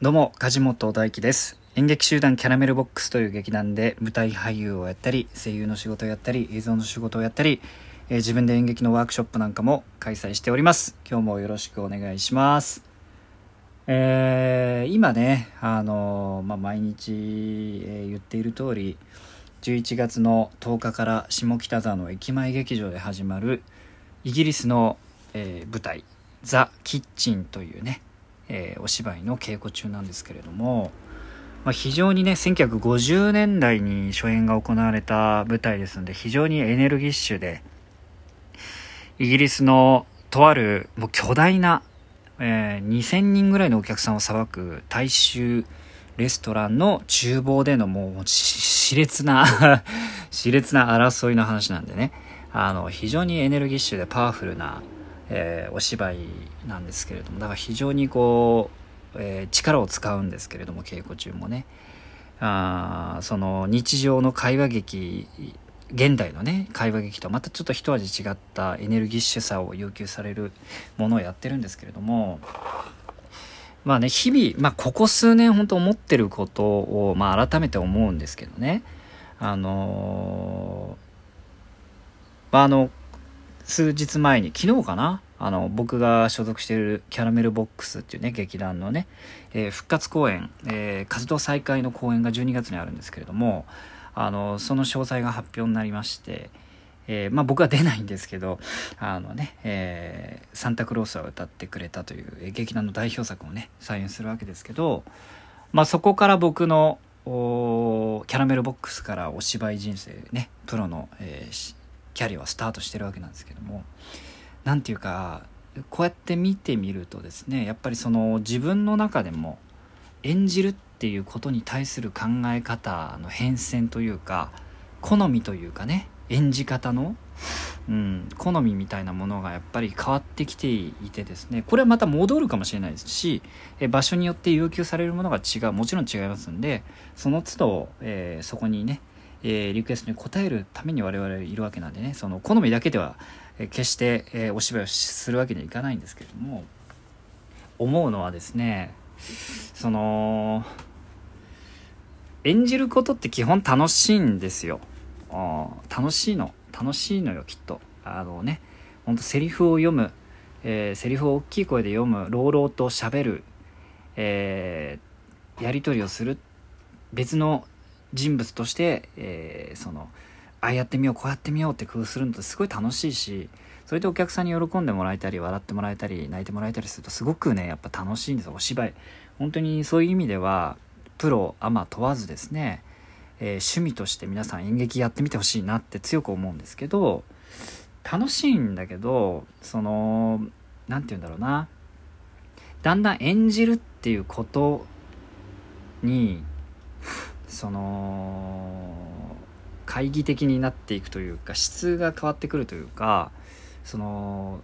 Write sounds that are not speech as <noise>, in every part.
どうも、梶本大輝です。演劇集団キャラメルボックスという劇団で舞台俳優をやったり、声優の仕事をやったり、映像の仕事をやったり、えー自分で演劇のワークショップなんかも開催しております。今日もよろしくお願いします。えー今ね、あのーまあ、毎日、えー言っている通り、11月の10日から下北沢の駅前劇場で始まるイギリスの、えー舞台「ザ・キッチン」というね、えーお芝居の稽古中なんですけれども、まあ、非常にね1950年代に初演が行われた舞台ですので非常にエネルギッシュでイギリスのとあるもう巨大な、えー2000人ぐらいのお客さんをさばく大衆レストランの厨房でのもう熾烈な <laughs> 熾烈な争いの話なんでね。あの非常にエネルギッシュでパワフルな、えーお芝居なんですけれどもだから非常にこう、えー力を使うんですけれども稽古中もね。あその日常の会話劇現代のね会話劇とまたちょっと一味違ったエネルギッシュさを要求されるものをやってるんですけれどもまあね日々、まあ、ここ数年本当思ってることを、まあ、改めて思うんですけどね。あのーまああの数日前に昨日かな？あの僕が所属しているキャラメルボックスっていうね劇団のね、えー復活公演、えー活動再開の公演が12月にあるんですけれどもあのその詳細が発表になりまして、えーまあ、僕は出ないんですけどあのね、えサンタクロースは歌ってくれたという劇団の代表作をね再演するわけですけど、まあ、そこから僕のキャラメルボックスからお芝居人生ねプロの、えーキャリアはスタートしてるわけなんですけどもなんていうかこうやって見てみるとですねやっぱりその自分の中でも演じるっていうことに対する考え方の変遷というか好みというかね演じ方の、うん、好みみたいなものがやっぱり変わってきていてですねこれはまた戻るかもしれないですしえ場所によって要求されるものが違うもちろん違いますんでその都度、えーそこにね、えーリクエストに応えるために我々いるわけなんでね。その好みだけでは、えー決して、えーお芝居をするわけにはいかないんですけれども。思うのはですねその演じることって基本楽しいんですよ。楽しいの楽しいのよきっと。あのねほんとセリフを読む、えーセリフを大きい声で読む朗々と喋る、えーやり取りをする別の人物として、えーそのああやってみようこうやってみようって工夫するのってすごい楽しいしそれでお客さんに喜んでもらえたり笑ってもらえたり泣いてもらえたりするとすごくねやっぱ楽しいんですよお芝居。本当にそういう意味ではプロアマ問わずですね、えー趣味として皆さん演劇やってみてほしいなって強く思うんですけど楽しいんだけどその何て言うんだろうな。だんだん演じるっていうことにその懐疑的になっていくというか質が変わってくるというかその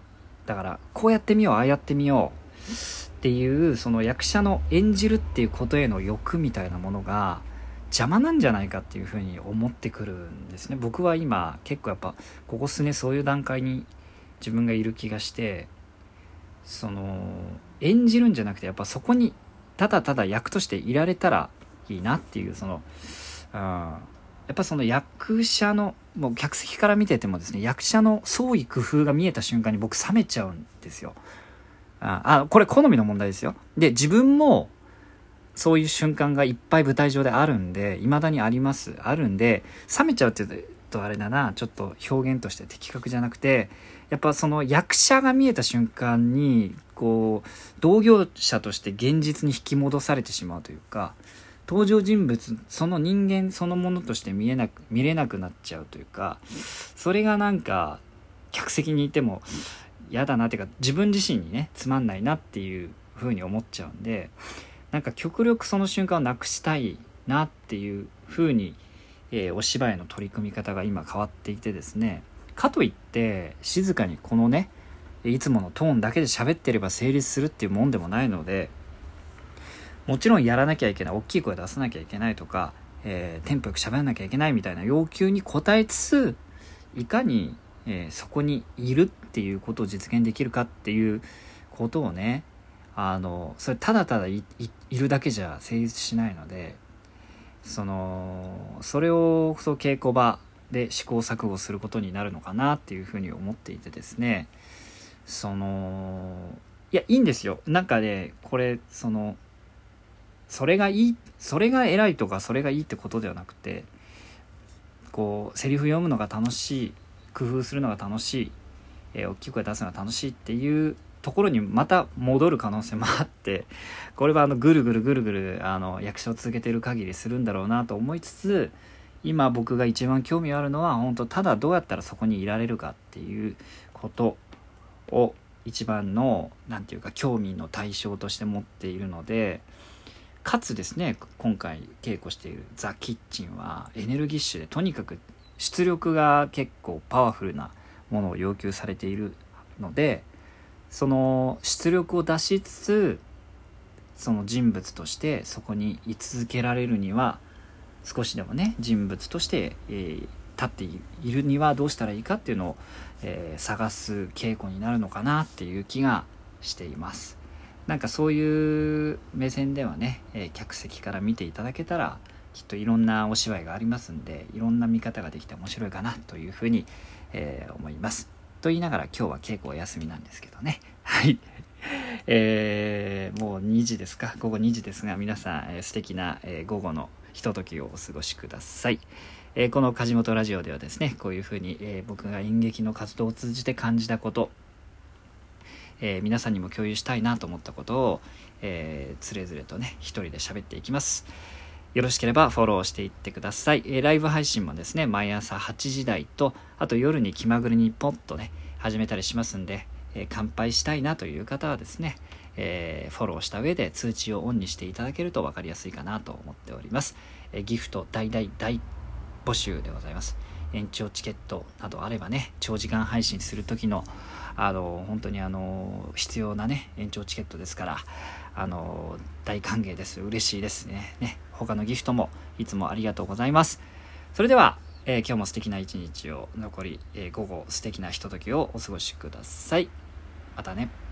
だからこうやってみようああやってみようっていうその役者の演じるっていうことへの欲みたいなものが邪魔なんじゃないかっていうふうに思ってくるんですね。僕は今結構やっぱここ数年そういう段階に自分がいる気がしてその演じるんじゃなくてやっぱそこにただただ役としていられたらいいなっていうその、うん、やっぱその役者のもう客席から見ててもですね役者の創意工夫が見えた瞬間に僕冷めちゃうんですよ。ああこれ好みの問題ですよ。で自分もそういう瞬間がいっぱい舞台上であるんで未だにありますあるんで冷めちゃうって言うとあれだなちょっと表現として的確じゃなくてやっぱその役者が見えた瞬間にこう同業者として現実に引き戻されてしまうというか登場人物その人間そのものとして見えなく見れなくなっちゃうというかそれがなんか客席にいても嫌だなっていうか自分自身にねつまんないなっていう風に思っちゃうんでなんか極力その瞬間をなくしたいなっていう風に、えーお芝居の取り組み方が今変わっていてですねかといって静かにこのねいつものトーンだけで喋ってれば成立するっていうもんでもないのでもちろんやらなきゃいけない大きい声出さなきゃいけないとか、えーテンポよく喋らなきゃいけないみたいな要求に応えつついかに、えーそこにいるっていうことを実現できるかっていうことをねあのそれただただいるだけじゃ成立しないのでそのそれをそう稽古場で試行錯誤することになるのかなっていうふうに思っていてですねそのいやいいんですよ。なんかねこれそのそれがいいそれが偉いとかそれがいいってことではなくてこうセリフ読むのが楽しい工夫するのが楽しい、えー、大きい声出すのが楽しいっていうところにまた戻る可能性もあってこれはあのぐるぐるぐるぐるあの役者を続けてる限りするんだろうなと思いつつ今僕が一番興味あるのは本当ただどうやったらそこにいられるかっていうことを一番の何て言うか興味の対象として持っているのでかつですね今回稽古している「ザ・キッチン」はエネルギッシュでとにかく出力が結構パワフルなものを要求されているのでその出力を出しつつその人物としてそこに居続けられるには少しでもね人物として、えー、立っているにはどうしたらいいかっていうのを、えー、探す稽古になるのかなっていう気がしています。なんかそういう目線ではね、えー、客席から見ていただけたらきっといろんなお芝居がありますんでいろんな見方ができて面白いかなというふうに、えー、思います。と言いながら今日は稽古お休みなんですけどね。<laughs> はい。えー、もう2時ですか？午後2時ですが皆さん、えー、素敵な、えー、午後のひとときをお過ごしください。えー、この梶本ラジオではですねこういうふうに、えー、僕が演劇の活動を通じて感じたことえー、皆さんにも共有したいなと思ったことを、えー、つれづれとね一人で喋っていきますよろしければフォローしていってください、えー、ライブ配信もですね毎朝8時台とあと夜に気まぐれにポッとね始めたりしますんで、え乾杯したいなという方はですねえ、フォローした上で通知をオンにしていただけると分かりやすいかなと思っております。え、ギフト大大大募集でございます。延長チケットなどあればね、長時間配信する時のあの本当にあの必要なね延長チケットですからあの大歓迎です。嬉しいですね。ね他のギフトもいつもありがとうございます。それでは、えー、今日も素敵な一日を残り、えー、午後素敵なひとときをお過ごしください。またね。